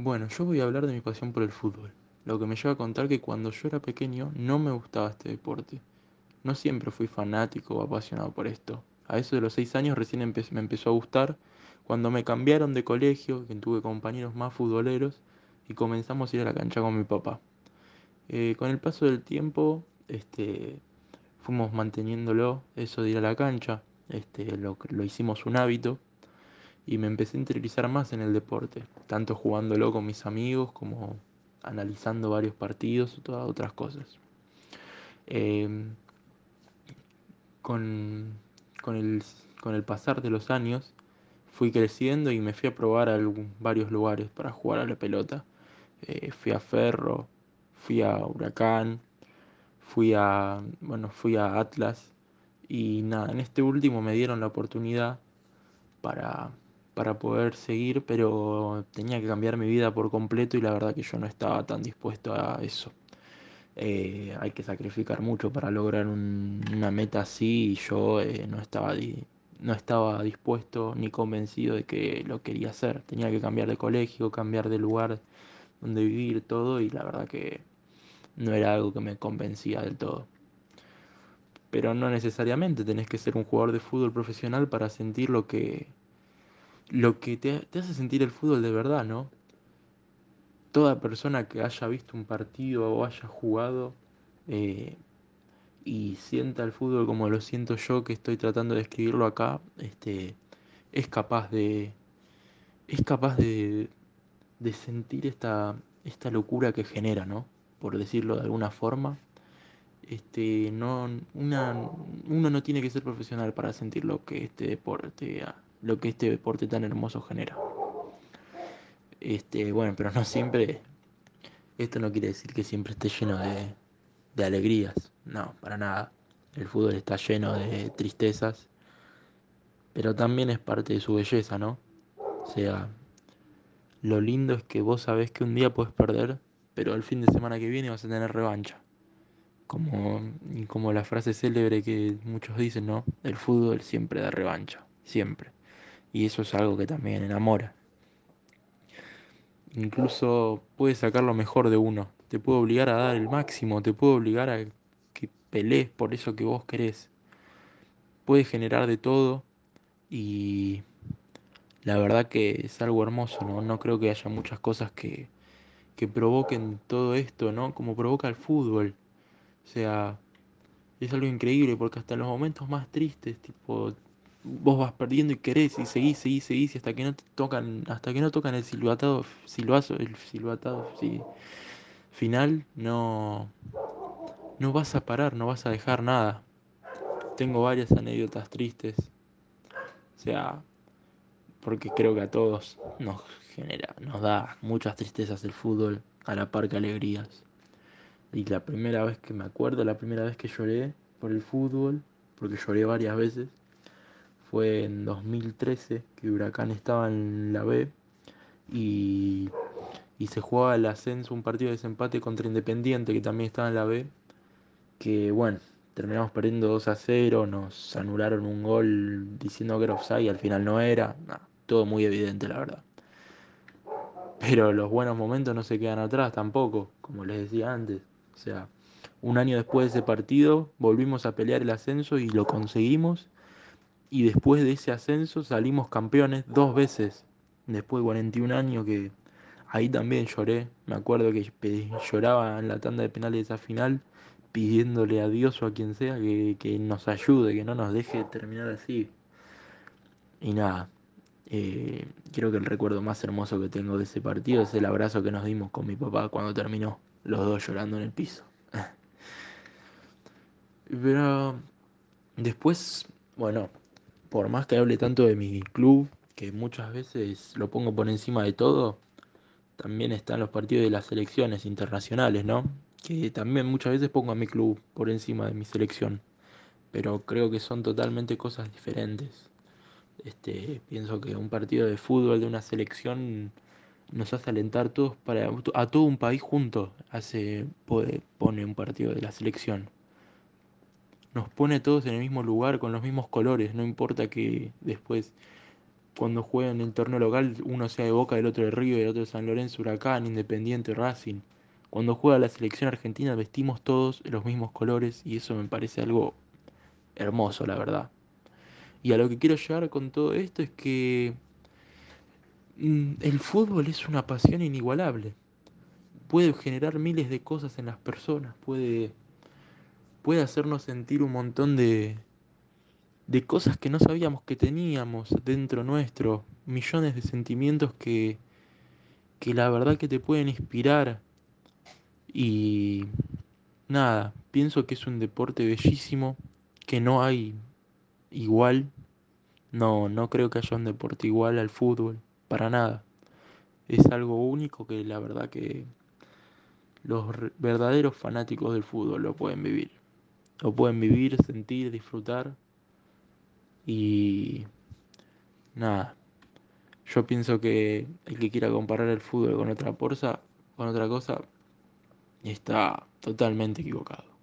Bueno, yo voy a hablar de mi pasión por el fútbol, lo que me lleva a contar que cuando yo era pequeño no me gustaba este deporte. No siempre fui fanático o apasionado por esto. A eso de los 6 años recién me empezó a gustar cuando me cambiaron de colegio, que tuve compañeros más futboleros y comenzamos a ir a la cancha con mi papá. Eh, con el paso del tiempo, este, fuimos manteniéndolo, eso de ir a la cancha, este, lo, lo hicimos un hábito y me empecé a interiorizar más en el deporte, tanto jugándolo con mis amigos como analizando varios partidos o todas otras cosas. Em, con, con el, con el pasar de los años fui creciendo y me fui a probar a algún- varios lugares para jugar a la pelota. Eh, fui a Ferro, fui a Huracán, fui a, bueno, fui a Atlas y nada, en este último me dieron la oportunidad para, para poder seguir, pero tenía que cambiar mi vida por completo y la verdad que yo no estaba tan dispuesto a eso. Eh, hay que sacrificar mucho para lograr un- una meta así y yo eh, no estaba, no estaba dispuesto ni convencido de que lo quería hacer. Tenía que cambiar de colegio, cambiar de lugar donde vivir, todo y la verdad que no era algo que me convencía del todo. Pero no necesariamente tenés que ser un jugador de fútbol profesional para sentir lo que, lo que te, hace sentir el fútbol de verdad, ¿no? Toda persona que haya visto un partido o haya jugado eh, y sienta el fútbol como lo siento yo, que estoy tratando de escribirlo acá, este, es capaz de, es capaz de, de sentir esta, esta locura que genera, ¿no? Por decirlo de alguna forma. Este, no, una, uno no tiene que ser profesional para sentir lo que este deporte, lo que este deporte tan hermoso genera. Este, bueno, pero no siempre, esto no quiere decir que siempre esté lleno de, de alegrías, no, para nada. El fútbol está lleno de tristezas, pero también es parte de su belleza, ¿no? O sea, lo lindo es que vos sabés que un día puedes perder, pero el fin de semana que viene vas a tener revancha. Como, como la frase célebre que muchos dicen, ¿no? El fútbol siempre da revancha, siempre. Y eso es algo que también enamora. Incluso puede sacar lo mejor de uno. Te puede obligar a dar el máximo, te puede obligar a que pelees por eso que vos querés. Puede generar de todo y la verdad que es algo hermoso, ¿no? No creo que haya muchas cosas que, que provoquen todo esto, ¿no? Como provoca el fútbol. O sea, es algo increíble porque hasta en los momentos más tristes, tipo, vos vas perdiendo y querés y seguís, seguís, seguís y hasta que no te tocan, hasta que no tocan el silbatado, silbazo, el silbatado, final, no, no vas a parar, no vas a dejar nada. Tengo varias anécdotas tristes, o sea, porque creo que a todos nos genera, nos da muchas tristezas el fútbol, a la par que alegrías. Y la primera vez que me acuerdo, la primera vez que lloré por el fútbol, porque lloré varias veces, fue en 2013, que Huracán estaba en la B y, y se jugaba el ascenso, un partido de desempate contra Independiente, que también estaba en la B, que bueno, terminamos perdiendo 2 a 0, nos anularon un gol diciendo que era offside y al final no era, todo muy evidente la verdad. Pero los buenos momentos no se quedan atrás tampoco, como les decía antes. O sea, un año después de ese partido volvimos a pelear el ascenso y lo conseguimos. Y después de ese ascenso salimos campeones dos veces. Después de 41 años que ahí también lloré. Me acuerdo que lloraba en la tanda de penales de esa final pidiéndole a Dios o a quien sea que, que nos ayude, que no nos deje terminar así. Y nada, eh, creo que el recuerdo más hermoso que tengo de ese partido es el abrazo que nos dimos con mi papá cuando terminó, los dos llorando en el piso. Pero después, bueno, por más que hable tanto de mi club, que muchas veces lo pongo por encima de todo, también están los partidos de las selecciones internacionales, ¿no? Que también muchas veces pongo a mi club por encima de mi selección, pero creo que son totalmente cosas diferentes. Este, pienso que un partido de fútbol de una selección nos hace alentar todos para a todo un país junto, hace pone un partido de la selección. Nos pone todos en el mismo lugar con los mismos colores, no importa que después cuando juegan en el torneo local, uno sea de Boca, el otro de Río, el otro de San Lorenzo, Huracán, Independiente, Racing. Cuando juega la selección argentina vestimos todos los mismos colores y eso me parece algo hermoso, la verdad. Y a lo que quiero llegar con todo esto es que mm, el fútbol es una pasión inigualable. Puede generar miles de cosas en las personas, puede, puede hacernos sentir un montón de, de cosas que no sabíamos que teníamos dentro nuestro, millones de sentimientos que, que la verdad que te pueden inspirar y nada, pienso que es un deporte bellísimo, que no hay igual. No, no creo que haya un deporte igual al fútbol, para nada. Es algo único que la verdad que los verdaderos fanáticos del fútbol lo pueden vivir. Lo pueden vivir, sentir, disfrutar. Y nada. Yo pienso que el que quiera comparar el fútbol con otra porza, con otra cosa, está totalmente equivocado.